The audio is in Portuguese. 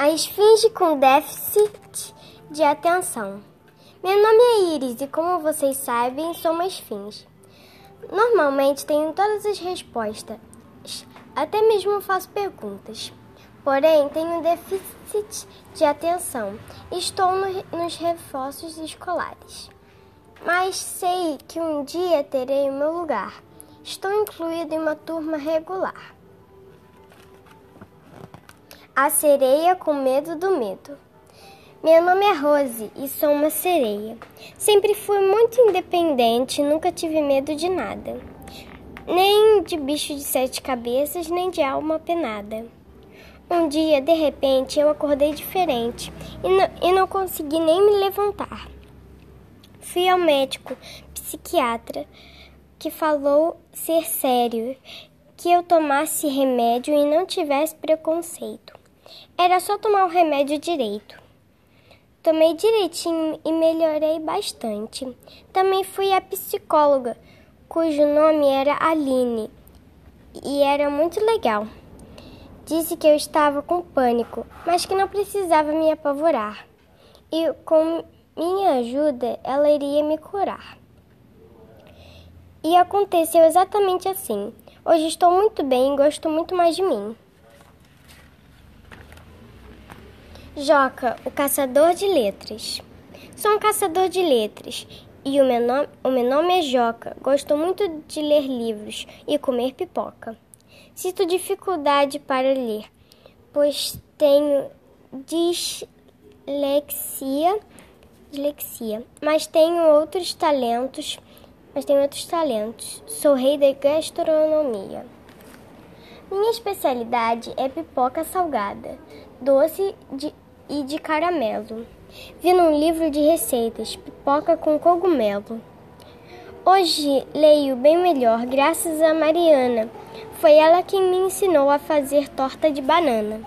A esfinge com déficit de atenção. Meu nome é Iris e, como vocês sabem, sou uma esfinge. Normalmente tenho todas as respostas, até mesmo faço perguntas. Porém, tenho déficit de atenção estou no, nos reforços escolares. Mas sei que um dia terei o meu lugar. Estou incluído em uma turma regular. A sereia com medo do medo. Meu nome é Rose e sou uma sereia. Sempre fui muito independente, nunca tive medo de nada. Nem de bicho de sete cabeças, nem de alma penada. Um dia, de repente, eu acordei diferente e não, e não consegui nem me levantar. Fui ao médico psiquiatra que falou ser sério, que eu tomasse remédio e não tivesse preconceito. Era só tomar o remédio direito. Tomei direitinho e melhorei bastante. Também fui à psicóloga, cujo nome era Aline, e era muito legal. Disse que eu estava com pânico, mas que não precisava me apavorar. E com minha ajuda, ela iria me curar. E aconteceu exatamente assim. Hoje estou muito bem e gosto muito mais de mim. Joca, o caçador de letras. Sou um caçador de letras e o meu, nome, o meu nome é Joca. Gosto muito de ler livros e comer pipoca. Sinto dificuldade para ler, pois tenho dislexia, dislexia, mas tenho outros talentos, mas tenho outros talentos. Sou rei da gastronomia. Minha especialidade é pipoca salgada, doce de, e de caramelo. Vi num livro de receitas pipoca com cogumelo. Hoje leio bem melhor, graças a Mariana. Foi ela quem me ensinou a fazer torta de banana.